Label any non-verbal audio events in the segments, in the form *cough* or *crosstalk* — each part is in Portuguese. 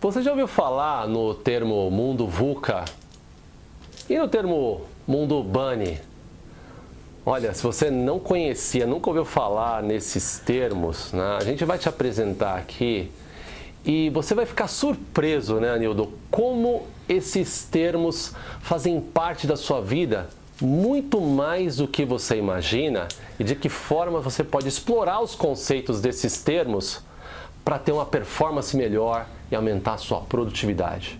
Você já ouviu falar no termo mundo VUCA e no termo mundo Bunny? Olha, se você não conhecia, nunca ouviu falar nesses termos, né, a gente vai te apresentar aqui e você vai ficar surpreso, né, Anildo, como esses termos fazem parte da sua vida muito mais do que você imagina e de que forma você pode explorar os conceitos desses termos para ter uma performance melhor e aumentar sua produtividade.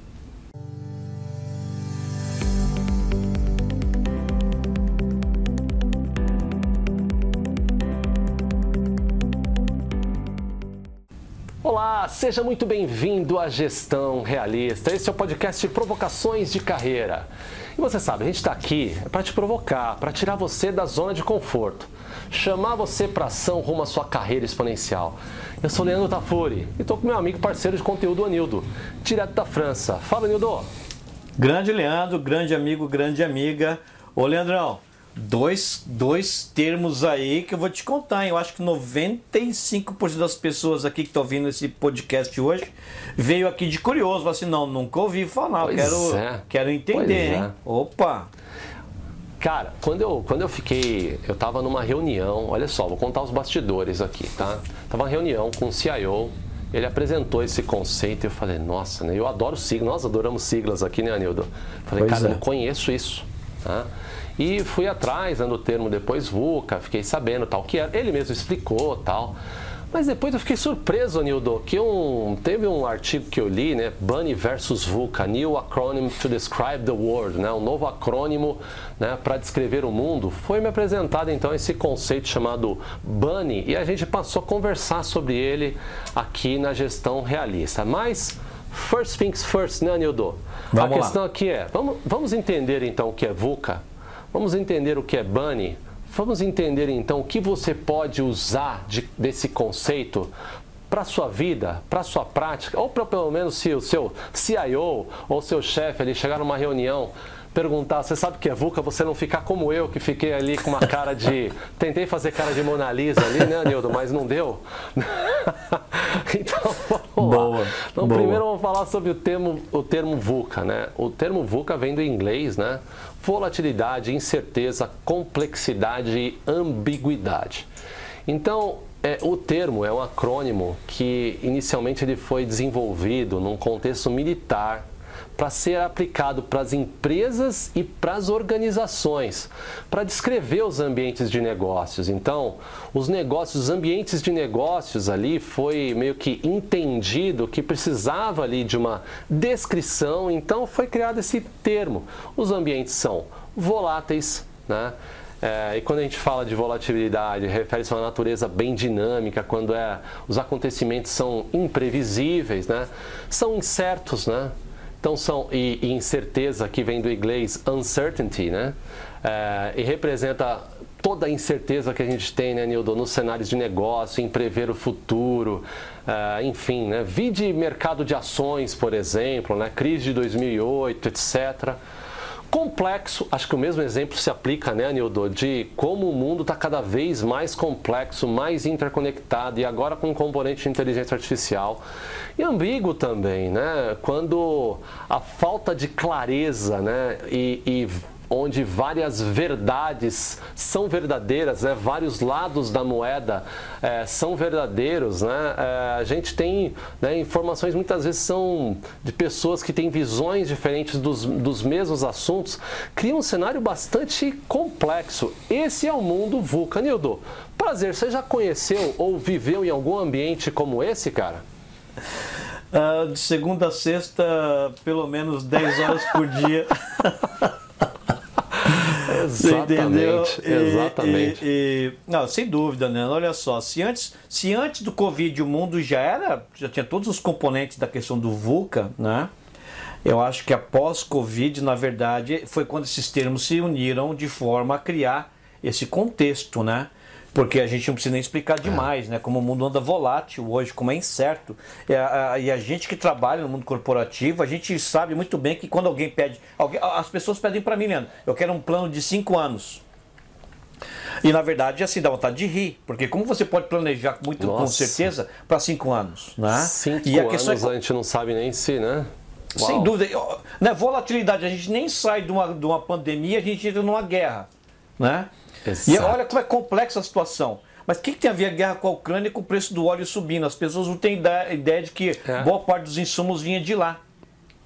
Olá, seja muito bem-vindo à Gestão Realista. Esse é o podcast de provocações de carreira. E você sabe, a gente está aqui para te provocar, para tirar você da zona de conforto, chamar você para ação rumo à sua carreira exponencial. Eu sou Leandro Tafuri e estou com meu amigo parceiro de conteúdo Anildo, direto da França. Fala, Anildo! Grande Leandro, grande amigo, grande amiga. Ô, Leandrão, dois, dois termos aí que eu vou te contar. Hein? Eu acho que 95% das pessoas aqui que estão ouvindo esse podcast hoje veio aqui de curioso. Falou assim, não, nunca ouvi falar. Pois quero, é. quero entender, hein? É. Opa! Cara, quando eu, quando eu fiquei, eu tava numa reunião, olha só, vou contar os bastidores aqui, tá? Tava uma reunião com o CIO, ele apresentou esse conceito e eu falei, nossa, né? Eu adoro siglas, nós adoramos siglas aqui, né, Anildo? Falei, pois cara, é. eu conheço isso, tá? E fui atrás, dando o termo depois VUCA, fiquei sabendo tal que era. Ele mesmo explicou tal. Mas depois eu fiquei surpreso, Nildo, que um, teve um artigo que eu li, né? Bunny versus VUCA, New Acronym to Describe the World, né? Um novo acrônimo né, para descrever o mundo. Foi me apresentado então esse conceito chamado Bunny e a gente passou a conversar sobre ele aqui na gestão realista. Mas first things first, né, Nildo? Vamos a questão lá. aqui é, vamos, vamos entender então o que é VUCA. Vamos entender o que é Bunny Vamos entender então o que você pode usar de, desse conceito para sua vida, para sua prática, ou para pelo menos se o seu CIO ou seu chefe ali chegar numa reunião perguntar, você sabe o que é VUCA, você não ficar como eu, que fiquei ali com uma cara de. Tentei fazer cara de Mona Lisa ali, né, Nildo? Mas não deu. *laughs* *laughs* então, vamos boa, lá. Então, boa. primeiro vamos falar sobre o termo, o termo VUCA, né? O termo VUCA vem do inglês, né? Volatilidade, incerteza, complexidade e ambiguidade. Então, é, o termo é um acrônimo que inicialmente ele foi desenvolvido num contexto militar para ser aplicado para as empresas e para as organizações, para descrever os ambientes de negócios. Então, os negócios, os ambientes de negócios ali foi meio que entendido que precisava ali de uma descrição, então foi criado esse termo. Os ambientes são voláteis, né? É, e quando a gente fala de volatilidade, refere-se a uma natureza bem dinâmica, quando é, os acontecimentos são imprevisíveis, né? são incertos, né? Então são e, e incerteza que vem do inglês uncertainty, né? É, e representa toda a incerteza que a gente tem, né, Nildo, nos cenários de negócio, em prever o futuro, uh, enfim, né, vide mercado de ações, por exemplo, né, crise de 2008, etc. Complexo, acho que o mesmo exemplo se aplica, né, Nildo, de como o mundo está cada vez mais complexo, mais interconectado e agora com um componente de inteligência artificial. E ambíguo também, né? Quando a falta de clareza, né, e, e onde várias verdades são verdadeiras, né? vários lados da moeda é, são verdadeiros. Né? É, a gente tem né, informações muitas vezes são de pessoas que têm visões diferentes dos, dos mesmos assuntos, cria um cenário bastante complexo. Esse é o mundo VUCA. Nildo, prazer, você já conheceu ou viveu em algum ambiente como esse, cara? Uh, de segunda a sexta, pelo menos 10 horas por dia. *laughs* Exatamente, e, exatamente. E, e, não, sem dúvida, né? Olha só, se antes, se antes do Covid o mundo já era, já tinha todos os componentes da questão do VUCA, né? Eu acho que após Covid, na verdade, foi quando esses termos se uniram de forma a criar esse contexto, né? Porque a gente não precisa nem explicar é. demais, é. né? Como o mundo anda volátil hoje, como é incerto. E a, a, e a, gente que trabalha no mundo corporativo, a gente sabe muito bem que quando alguém pede, alguém, as pessoas pedem para mim, Leandro, eu quero um plano de cinco anos. E na verdade, assim, dá vontade de rir, porque como você pode planejar muito Nossa. com certeza para cinco anos, né? Cinco e a anos é... a gente não sabe nem se, né? Uau. Sem dúvida. Né, volatilidade, a gente nem sai de uma, de uma pandemia, a gente entra numa guerra. Né? Exato. E olha como é complexa a situação. Mas o que, que, tem a ver a guerra com a Ucrânia e com o preço do óleo subindo? As pessoas não têm ideia de que é. boa parte dos insumos vinha de lá.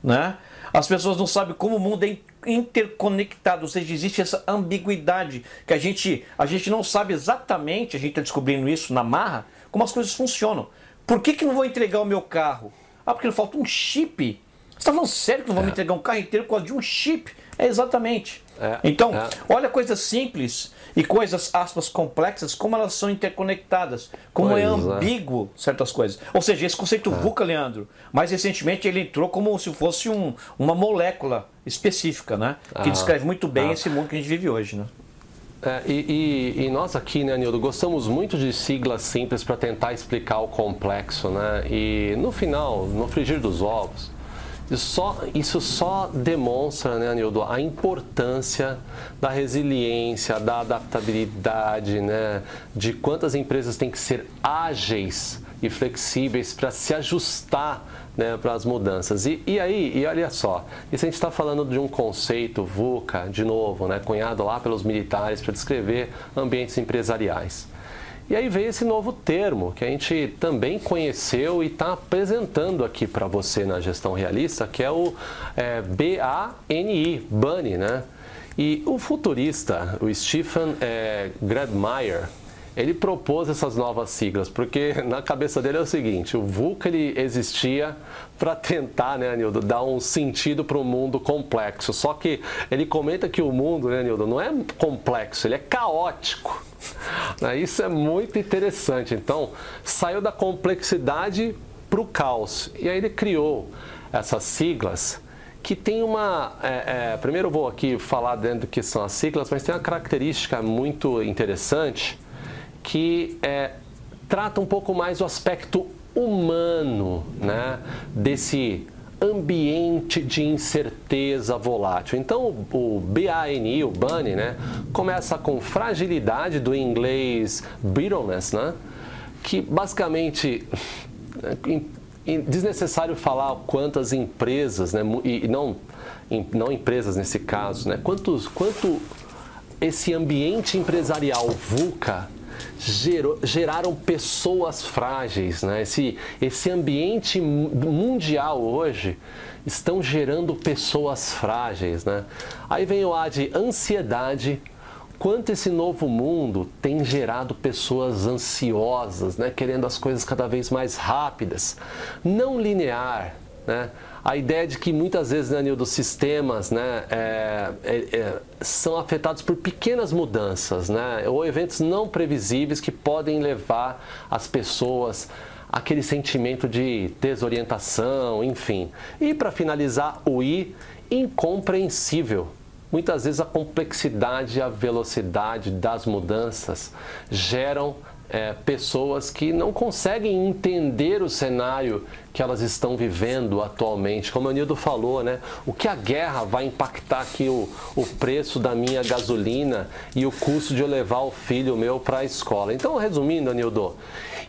Né? As pessoas não sabem como o mundo é interconectado, ou seja, existe essa ambiguidade que a gente, a gente não sabe exatamente, a gente está descobrindo isso na marra, como as coisas funcionam. Por que, que não vou entregar o meu carro? Ah, porque falta um chip você está falando sério que não vão é. me entregar um carro inteiro por causa de um chip? É exatamente. É. Então, é. olha coisas simples e coisas, aspas, complexas, como elas são interconectadas, como é pois é ambíguo certas coisas. Ou seja, esse conceito é. VUCA, Leandro, mais recentemente ele entrou como se fosse um, uma molécula específica, né? Que ah. descreve muito bem ah. esse mundo que a gente vive hoje, né? É, e, e, e, nós aqui, né, Nildo, gostamos muito de siglas simples para tentar explicar o complexo, né? E no final, no frigir dos ovos, isso só, isso só demonstra, né, Anildo, a importância da resiliência, da adaptabilidade, né, de quantas empresas têm que ser ágeis e flexíveis para se ajustar né, para as mudanças. E, e aí, e olha só, isso a gente está falando de um conceito VUCA, de novo, né, cunhado lá pelos militares para descrever ambientes empresariais. E aí veio esse novo termo que a gente também conheceu e está apresentando aqui para você na gestão realista, que é o é, BANI, BANI, né? E o futurista, o Stephen é, Gradmeyer, ele propôs essas novas siglas, porque na cabeça dele é o seguinte, o VUCA ele existia para tentar, né, Nildo, dar um sentido para o mundo complexo. Só que ele comenta que o mundo, né, Nildo, não é complexo, ele é caótico. *laughs* Né, isso é muito interessante. Então, saiu da complexidade para o caos. E aí ele criou essas siglas que tem uma. É, é, primeiro eu vou aqui falar dentro do que são as siglas, mas tem uma característica muito interessante que é, trata um pouco mais o aspecto humano né, desse ambiente de incerteza volátil. Então, o BANI, o BANI, né, começa com fragilidade do inglês brittleness, né, que basicamente desnecessário falar quantas empresas, né, e não, não empresas nesse caso, né, quantos, quanto esse ambiente empresarial VUCA gerou, geraram pessoas frágeis. Né? Esse, esse ambiente mundial hoje estão gerando pessoas frágeis. Né? Aí vem o A de ansiedade. Quanto esse novo mundo tem gerado pessoas ansiosas, né? querendo as coisas cada vez mais rápidas, não linear. Né? A ideia de que muitas vezes, né, Nildo, sistemas né, é, é, é, são afetados por pequenas mudanças, né, ou eventos não previsíveis que podem levar as pessoas aquele sentimento de desorientação, enfim. E para finalizar, o I, incompreensível. Muitas vezes a complexidade e a velocidade das mudanças geram é, pessoas que não conseguem entender o cenário que elas estão vivendo atualmente. Como o Nildo falou, né? O que a guerra vai impactar aqui o, o preço da minha gasolina e o custo de eu levar o filho meu para a escola. Então, resumindo, Nildo,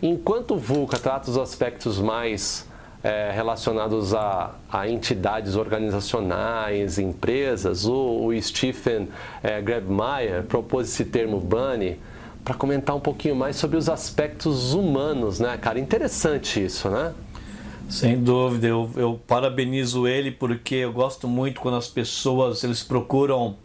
enquanto o VUCA trata os aspectos mais é, relacionados a, a, entidades organizacionais, empresas, o, o Stephen é, Grebmeier propôs esse termo BUNNY, para comentar um pouquinho mais sobre os aspectos humanos, né, cara? Interessante isso, né? Sem dúvida, eu, eu parabenizo ele porque eu gosto muito quando as pessoas eles procuram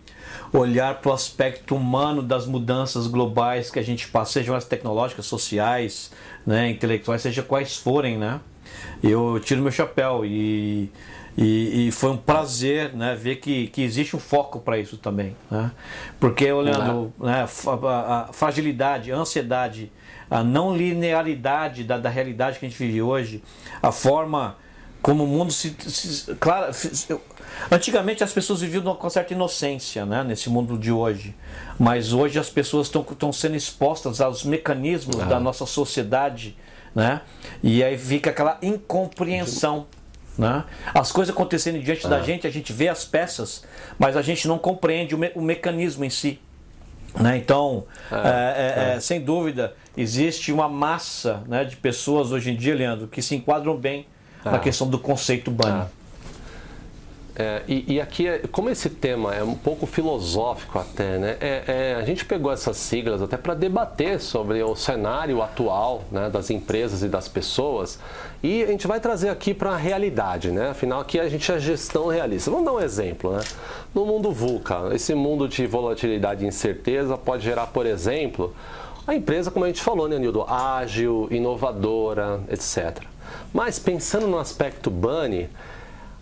olhar para o aspecto humano das mudanças globais que a gente passa, sejam as tecnológicas, sociais, né, intelectuais, seja quais forem, né? Eu tiro meu chapéu e e, e, foi um prazer né, ver que, que existe um foco para isso também. Né? Porque, olhando né, a, a, fragilidade, a ansiedade, a não linearidade da, da realidade que a gente vive hoje, a forma como o mundo se. se claro, antigamente as pessoas viviam com certa inocência né, nesse mundo de hoje, mas hoje as pessoas estão sendo expostas aos mecanismos ah. da nossa sociedade. Né? E aí fica aquela incompreensão. Né? As coisas acontecendo diante da é. gente, a gente vê as peças, mas a gente não compreende o, me o mecanismo em si. Né? Então, é, é, é, é. sem dúvida, existe uma massa né, de pessoas hoje em dia, Leandro, que se enquadram bem na questão do conceito bunny. É, e, e, aqui, como esse tema é um pouco filosófico até, né? É, é, a gente pegou essas siglas até para debater sobre o cenário atual né, das empresas e das pessoas e a gente vai trazer aqui para a realidade, né? Afinal, aqui a gente é gestão realista. Vamos dar um exemplo, né? No mundo VUCA, esse mundo de volatilidade e incerteza pode gerar, por exemplo, a empresa, como a gente falou, né, Nildo? Ágil, inovadora, etc. Mas pensando no aspecto Bunny,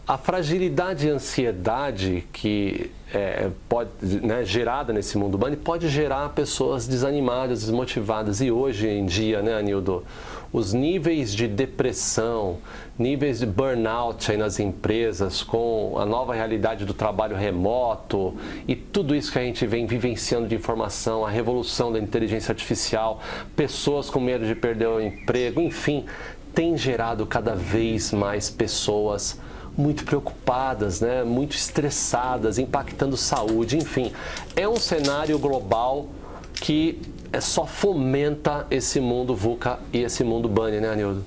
a fragilidade e ansiedade que é, pode, né, gerada nesse mundo bunny pode gerar pessoas desanimadas, desmotivadas. E hoje em dia, né, Anildo, os níveis de depressão, níveis de burnout aí nas empresas, com a nova realidade do trabalho remoto e tudo isso que a gente vem vivenciando de informação, a revolução da inteligência artificial, pessoas com medo de perder o emprego, enfim, tem gerado cada vez mais pessoas muito preocupadas, né? muito estressadas, impactando saúde, enfim. É um cenário global que é só fomenta esse mundo VUCA e esse mundo Bunny, né, Anildo?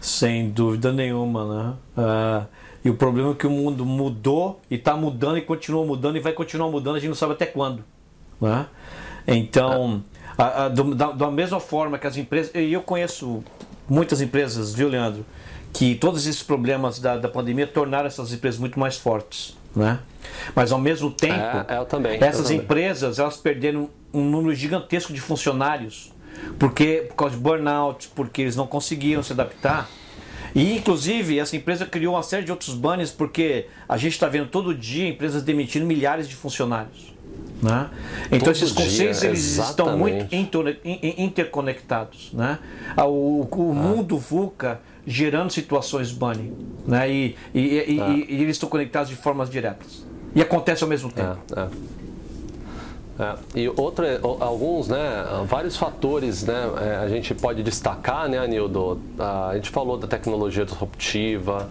Sem dúvida nenhuma, né? Uh, e o problema é que o mundo mudou e está mudando e continua mudando e vai continuar mudando, a gente não sabe até quando. Né? Então, ah. a, a, do, da, da mesma forma que as empresas. E eu conheço muitas empresas, viu, Leandro? que todos esses problemas da, da pandemia tornaram essas empresas muito mais fortes. Né? Mas ao mesmo tempo, é, também, essas empresas elas perderam um número gigantesco de funcionários porque por causa de burnout, porque eles não conseguiram se adaptar. E inclusive essa empresa criou uma série de outros banners porque a gente está vendo todo dia empresas demitindo milhares de funcionários. Né? Então Todo esses conceitos dia, eles estão muito interconectados. Né? O, o ah. mundo VUCA gerando situações bunny. Né? E, e, e, ah. e, eles estão conectados de formas diretas. E acontece ao mesmo tempo. É, é. É, e outra, alguns, né, vários fatores, né, é, a gente pode destacar, né, Anildo? A gente falou da tecnologia disruptiva,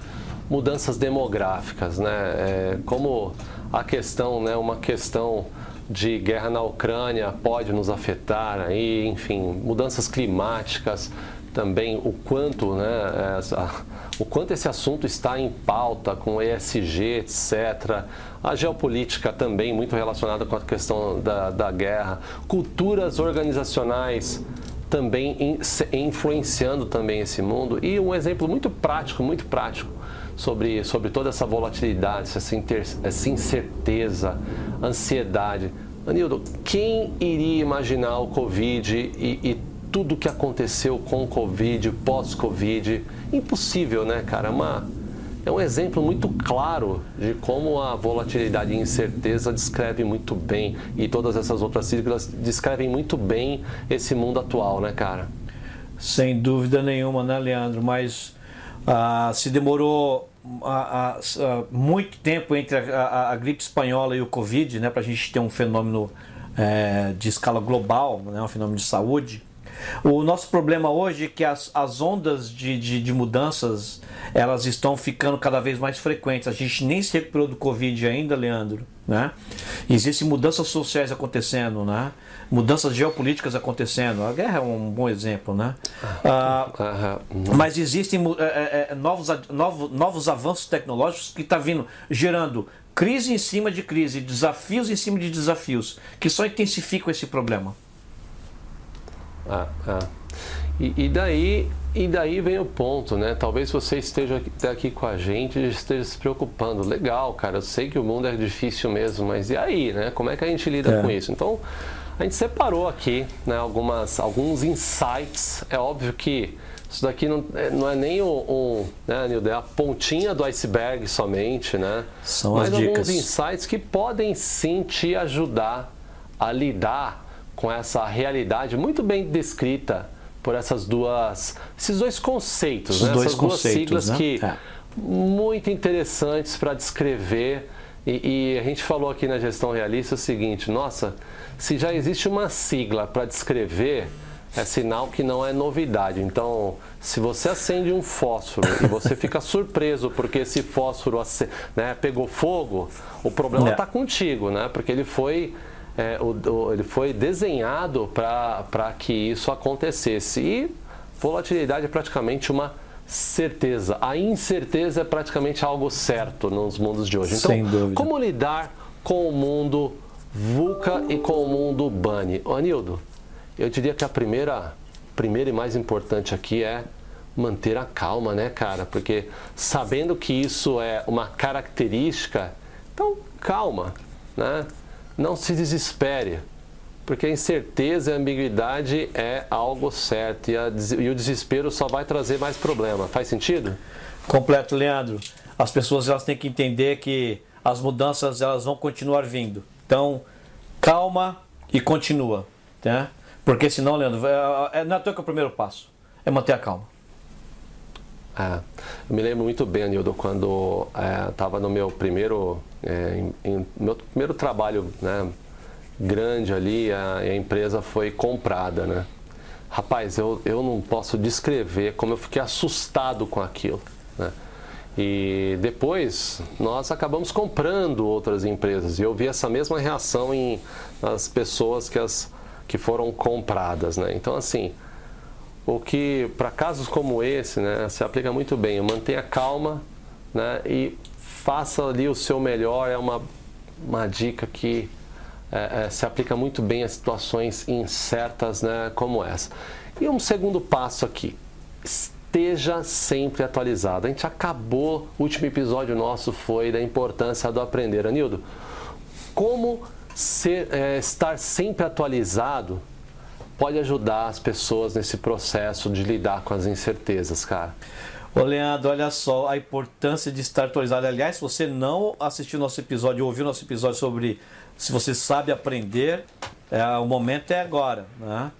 mudanças demográficas, né, é, como a questão, né, uma questão de guerra na Ucrânia pode nos afetar aí, enfim, mudanças climáticas também o quanto, né, essa, o quanto esse assunto está em pauta com ESG, etc. A geopolítica também muito relacionada com a questão da, da guerra, culturas organizacionais também in, influenciando também esse mundo. E um exemplo muito prático, muito prático sobre, sobre toda essa volatilidade, essa, inter, essa incerteza, ansiedade. Anildo, quem iria imaginar o Covid e, e tudo que aconteceu com o Covid, pós-Covid? Impossível, né, cara? Uma, é um exemplo muito claro de como a volatilidade e incerteza descreve muito bem, e todas essas outras siglas descrevem muito bem esse mundo atual, né, cara? Sem dúvida nenhuma, né, Leandro? Mas ah, se demorou a, a, a, muito tempo entre a, gripe espanhola e o Covid, né, para a gente ter um fenômeno é, de escala global, né, um fenômeno de saúde. O nosso problema hoje é que as, as ondas de, de, de, mudanças elas estão ficando cada vez mais frequentes. A gente nem se recuperou do Covid ainda, Leandro. Né? Existem mudanças sociais acontecendo, né? Mudanças geopolíticas acontecendo. A guerra é um bom exemplo. Né? Ah, mas existem é, é, novos, novos, novos avanços tecnológicos que estão tá vindo gerando crise em cima de crise, desafios em cima de desafios, que só intensificam esse problema. Ah, ah. E, e, daí, e daí vem o ponto, né? Talvez você esteja aqui com a gente e esteja se preocupando. Legal, cara, eu sei que o mundo é difícil mesmo, mas e aí, né? Como é que a gente lida é. com isso? Então, a gente separou aqui né, algumas, alguns insights. É óbvio que isso daqui não, é, não é nem um, um né, Nilde, é a pontinha do iceberg somente, né? São Mas as dicas. alguns insights que podem sim te ajudar a lidar com essa realidade muito bem descrita por essas duas, esses dois conceitos, né? dois essas duas siglas né? que é. muito interessantes para descrever. E, e, a gente falou aqui na gestão realista o seguinte: nossa, se já existe uma sigla para descrever, é sinal que não é novidade. Então, se você acende um fósforo e você *laughs* fica surpreso porque esse fósforo né, pegou fogo, o problema está é. contigo, né? Porque ele foi é, o, o, ele foi desenhado para que isso acontecesse. E volatilidade é praticamente uma certeza. A incerteza é praticamente algo certo nos mundos de hoje. Então, como lidar com o mundo VUCA e com o mundo BANI? Ô, Anildo, eu diria que a primeira, primeira e mais importante aqui é manter a calma, né, cara? Porque sabendo que isso é uma característica, então calma, né? Não se desespere, porque a incerteza e a ambiguidade é algo certo e, a, e o desespero só vai trazer mais problema. Faz sentido? Completo, Leandro. As pessoas elas têm que entender que as mudanças elas vão continuar vindo. Então, calma e continua, né? Porque senão, Leandro, é, não é que é o primeiro passo, é manter a calma. É, eu me lembro muito bem, Nildo, quando estava é, no meu primeiro, é, em, em, meu primeiro trabalho né, grande ali, a, a, empresa foi comprada, né? Rapaz, eu, eu não posso descrever como eu fiquei assustado com aquilo, né? E depois nós acabamos comprando outras empresas e eu vi essa mesma reação em, nas pessoas que, as, que foram compradas, né? Então, assim, o que para casos como esse né, se aplica muito bem. Mantenha calma né, e faça ali o seu melhor. É uma, uma dica que é, é, se aplica muito bem a situações incertas né, como essa. E um segundo passo aqui. Esteja sempre atualizado. A gente acabou, o último episódio nosso foi da importância do aprender. Anildo, como ser, é, estar sempre atualizado pode ajudar as pessoas nesse processo de lidar com as incertezas, cara? Ô Leandro, olha só a importância de estar atualizado. Aliás, se você não assistiu nosso episódio, ouviu nosso episódio sobre se você sabe aprender, é, o momento é agora. Né?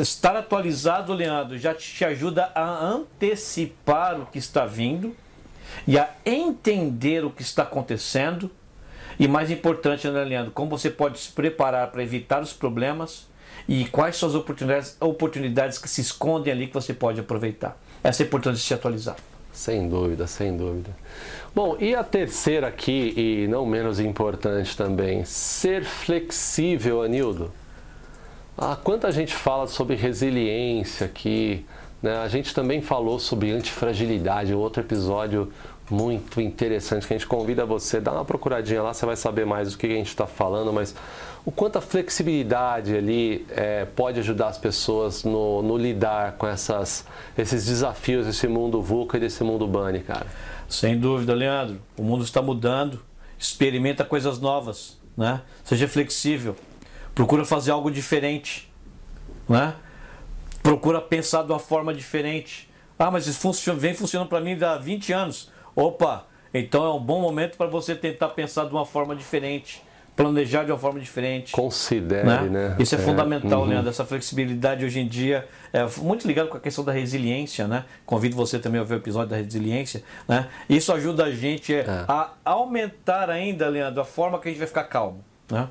Estar atualizado, Leandro, já te ajuda a antecipar o que está vindo e a entender o que está acontecendo. E mais importante, né, Leandro, como você pode se preparar para evitar os problemas e quais são as oportunidades, oportunidades que se escondem ali que você pode aproveitar. Essa é a importância de se atualizar. Sem dúvida, sem dúvida. Bom, e a terceira aqui, e não menos importante também, ser flexível, Anildo. Ah, quanta gente fala sobre resiliência aqui, né? A gente também falou sobre antifragilidade, outro episódio muito interessante que a gente convida você, dá uma procuradinha lá, você vai saber mais do que a gente está falando, mas o quanto a flexibilidade ali é, pode ajudar as pessoas no, no, lidar com essas, esses desafios desse mundo VUCA e desse mundo BANI, cara? Sem dúvida, Leandro. O mundo está mudando, experimenta coisas novas, né? Seja flexível, procura fazer algo diferente, né? Procura pensar de uma forma diferente. Ah, mas isso funciona, vem funcionando para mim há 20 anos. Opa, então é um bom momento para você tentar pensar de uma forma diferente planejar de uma forma diferente. Considere, né? né? Isso é, é fundamental, uhum. Leandro. Essa flexibilidade hoje em dia é muito ligado com a questão da resiliência, né? Convido você também a ver o episódio da resiliência, né? Isso ajuda a gente é. a aumentar ainda, Leandro, a forma que a gente vai ficar calmo, né?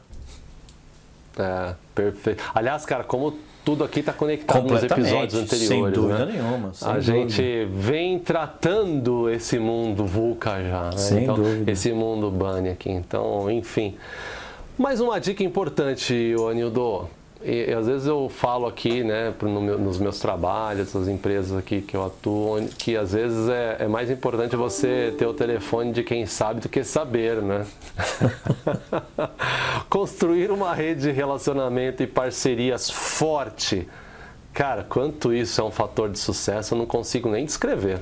É, perfeito. Aliás, cara, como tudo aqui está conectado nos episódios anteriores. Sem dúvida né? nenhuma. Sem a dúvida. gente vem tratando esse mundo VUCA já, né? Sem então, dúvida. esse mundo BANI aqui. Então, enfim. Mais uma dica importante, Anildo. E, e, às vezes eu falo aqui, né, no meu, nos meus trabalhos, nas empresas aqui que eu atuo, que às vezes é, é, mais importante você ter o telefone de quem sabe do que saber, né? *laughs* Construir uma rede de relacionamento e parcerias forte. Cara, quanto isso é um fator de sucesso, eu não consigo nem descrever.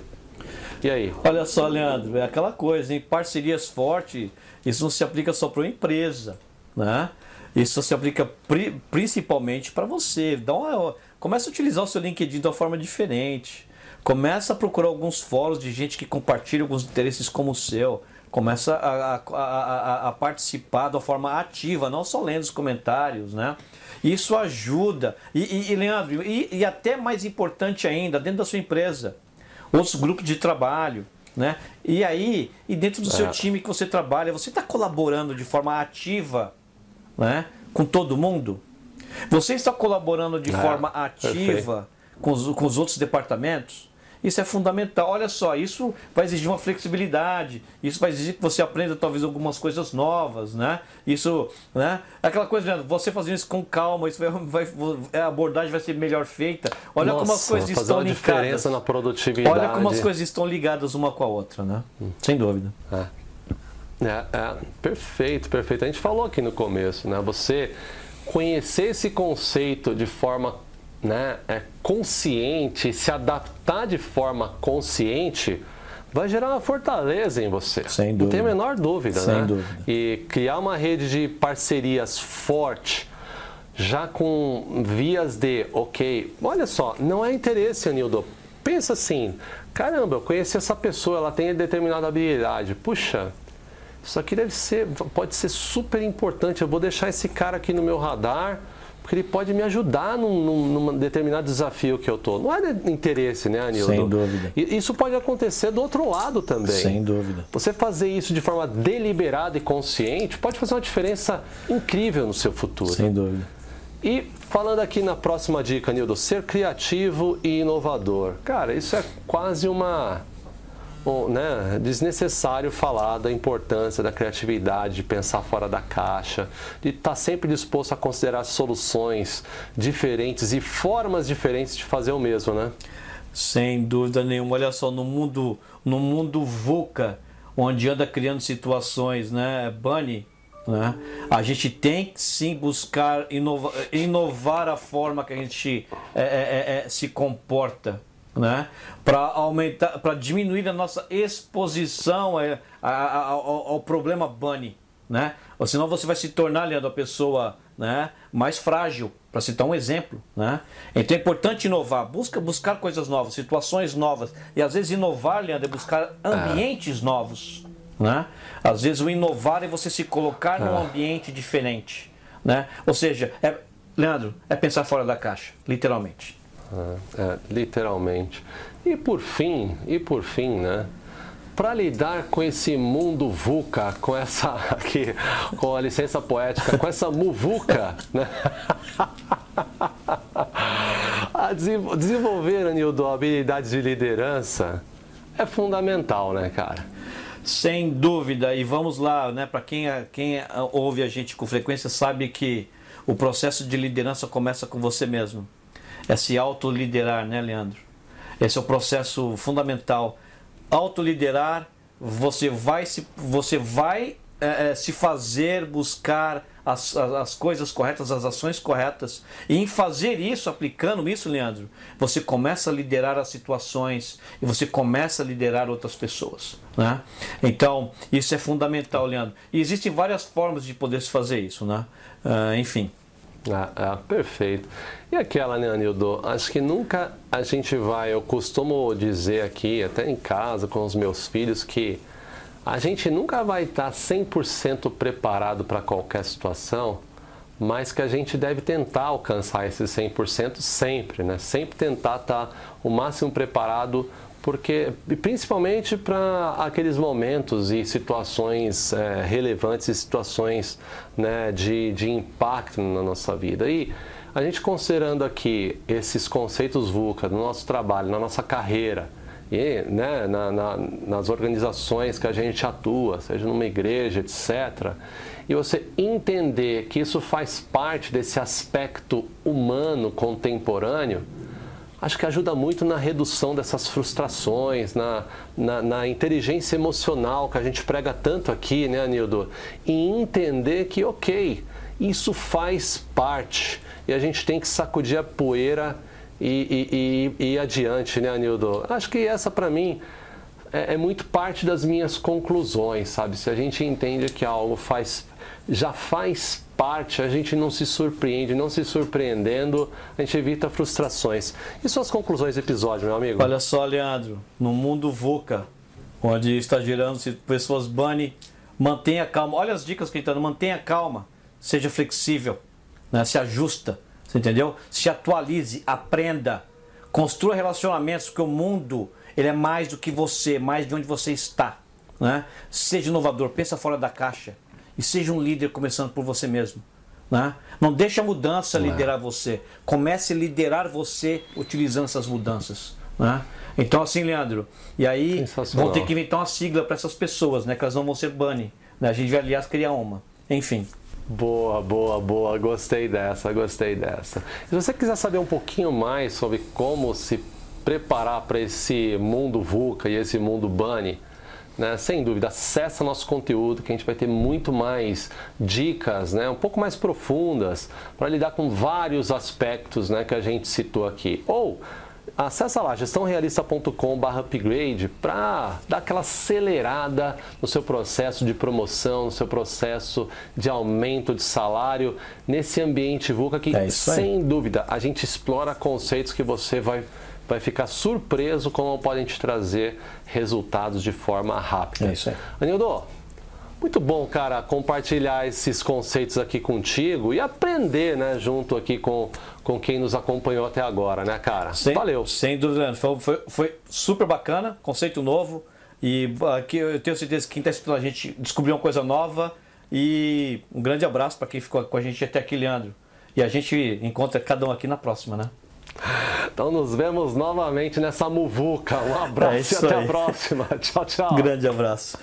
E aí? Olha só, Leandro, é aquela coisa, em parcerias fortes, isso não se aplica só para uma empresa, né? Isso se aplica pri principalmente para você. Dá uma, começa a utilizar o seu LinkedIn de uma forma diferente. Começa a procurar alguns fóruns de gente que compartilha alguns interesses como o seu. Começa a, a, a, a participar de uma forma ativa, não só lendo os comentários, né? Isso ajuda. E, e, e Leandro, e, e até mais importante ainda, dentro da sua empresa, outros grupos de trabalho, né? E aí, e dentro do é. seu time que você trabalha, você está colaborando de forma ativa né, com todo mundo? Você está colaborando de ah, forma ativa com os, com os outros departamentos? Isso é fundamental. Olha só, isso vai exigir uma flexibilidade, isso vai exigir que você aprenda talvez algumas coisas novas, né? Isso, né? Aquela coisa, você fazendo isso com calma, isso vai, vai a abordagem vai ser melhor feita. Olha Nossa, como as coisas fazer estão uma ligadas. diferença na produtividade. Olha como as coisas estão ligadas uma com a outra, né? Hum. Sem dúvida. É. É, é, perfeito, perfeito. A gente falou aqui no começo, né? Você conhecer esse conceito de forma né, é, consciente, se adaptar de forma consciente, vai gerar uma fortaleza em você. Sem dúvida. Não tem a menor dúvida, Sem né? Dúvida. E criar uma rede de parcerias forte, já com vias de, ok, olha só, não é interesse, Anildo. Pensa assim, caramba, eu conheci essa pessoa, ela tem determinada habilidade. Puxa, isso aqui deve ser, pode ser super importante. Eu vou deixar esse cara aqui no meu radar porque ele pode me ajudar num, num, num determinado desafio que eu estou. Não é de interesse, né, Anildo? Sem dúvida. E isso pode acontecer do outro lado também. Sem dúvida. Você fazer isso de forma deliberada e consciente pode fazer uma diferença incrível no seu futuro. Sem dúvida. E falando aqui na próxima dica, Nildo, ser criativo e inovador. Cara, isso é quase uma né, desnecessário falar da importância da criatividade, de pensar fora da caixa, de estar tá sempre disposto a considerar soluções diferentes e formas diferentes de fazer o mesmo, né? Sem dúvida nenhuma. Olha só, no mundo, no mundo VUCA, onde anda criando situações, né, Bunny, né? A gente tem que sim buscar inovar, inovar a forma que a gente é, é, é, se comporta né? para aumentar, para diminuir a nossa exposição a, a, a, ao, ao, problema bunny, né? Ou senão você vai se tornar, Leandro, a pessoa né, mais frágil, para citar um exemplo, né? Então é importante inovar, busca buscar coisas novas, situações novas e às vezes inovar, Leandro, é buscar ambientes novos, né? Às vezes o inovar é você se colocar num ah. ambiente diferente, né? Ou seja, é, Leandro, é pensar fora da caixa, literalmente. É, é, literalmente. E por fim, e por fim, né? Para lidar com esse mundo VUCA, com essa *laughs* aqui, com a licença poética, com essa muvuca, né? *laughs* A desenvolver, Anildo, habilidades de liderança é fundamental, né, cara? Sem dúvida. E vamos lá, né? Para quem, quem ouve a gente com frequência sabe que o processo de liderança começa com você mesmo é se autoliderar, né, Leandro? Esse é o processo fundamental. Autoliderar, você vai se, você vai é, é, se fazer buscar as, as, as, coisas corretas, as ações corretas. E em fazer isso, aplicando isso, Leandro, você começa a liderar as situações e você começa a liderar outras pessoas. Né? Então, isso é fundamental, Leandro. E existem várias formas de poder se fazer isso. Né? Uh, enfim. Ah, ah, perfeito. E aquela, né, Anildo? Acho que nunca a gente vai. Eu costumo dizer aqui, até em casa com os meus filhos, que a gente nunca vai estar 100% preparado para qualquer situação, mas que a gente deve tentar alcançar esse 100% sempre, né? Sempre tentar estar o máximo preparado porque principalmente para aqueles momentos e situações é, relevantes e situações né, de, de impacto na nossa vida. E a gente considerando aqui esses conceitos VUCA no nosso trabalho, na nossa carreira, e né, na, na, nas organizações que a gente atua, seja numa igreja, etc., e você entender que isso faz parte desse aspecto humano contemporâneo, acho que ajuda muito na redução dessas frustrações, na, na, na, inteligência emocional que a gente prega tanto aqui, né, Anildo? E entender que, ok, isso faz parte e a gente tem que sacudir a poeira e, e, e, e ir adiante, né, Anildo? Acho que essa, para mim, é, é muito parte das minhas conclusões, sabe? Se a gente entende que algo faz, já faz parte, a gente não se surpreende, não se surpreendendo, a gente evita frustrações. E suas conclusões do episódio, meu amigo? Olha só, Leandro, no mundo VUCA, onde está gerando-se pessoas bunny, mantenha calma. Olha as dicas que ele está dando, mantenha calma, seja flexível, né? se ajusta, você entendeu? Se atualize, aprenda, construa relacionamentos, porque o mundo ele é mais do que você, mais de onde você está. Né? Seja inovador, pensa fora da caixa e seja um líder começando por você mesmo. Né? Não deixe a mudança liderar você. Comece a liderar você utilizando essas mudanças. Né? Então, assim, Leandro, e aí vão ter que inventar uma sigla para essas pessoas, né? Que elas não vão ser bunny. Né? A gente vai, aliás, criar uma. Enfim. Boa, boa, boa. Gostei dessa, gostei dessa. Se você quiser saber um pouquinho mais sobre como se preparar para esse mundo VUCA e esse mundo Bunny, né? Sem dúvida, acessa nosso conteúdo que a gente vai ter muito mais dicas, né? um pouco mais profundas para lidar com vários aspectos né? que a gente citou aqui. Ou acessa lá gestãorealista.com/upgrade para dar aquela acelerada no seu processo de promoção, no seu processo de aumento de salário nesse ambiente VUCA que, é sem dúvida, a gente explora conceitos que você vai vai ficar surpreso como podem te trazer resultados de forma rápida. É isso aí. Anildo, muito bom, cara, compartilhar esses conceitos aqui contigo e aprender, né, junto aqui com, com quem nos acompanhou até agora, né, cara? Sem, Valeu. Sem dúvida, foi, foi, foi super bacana, conceito novo. E aqui eu tenho certeza que quem está assistindo a gente descobriu uma coisa nova. E um grande abraço para quem ficou com a gente até aqui, Leandro. E a gente encontra cada um aqui na próxima, né? Então nos vemos novamente nessa muvuca. Um abraço é e até aí. a próxima. Tchau, tchau. Grande abraço.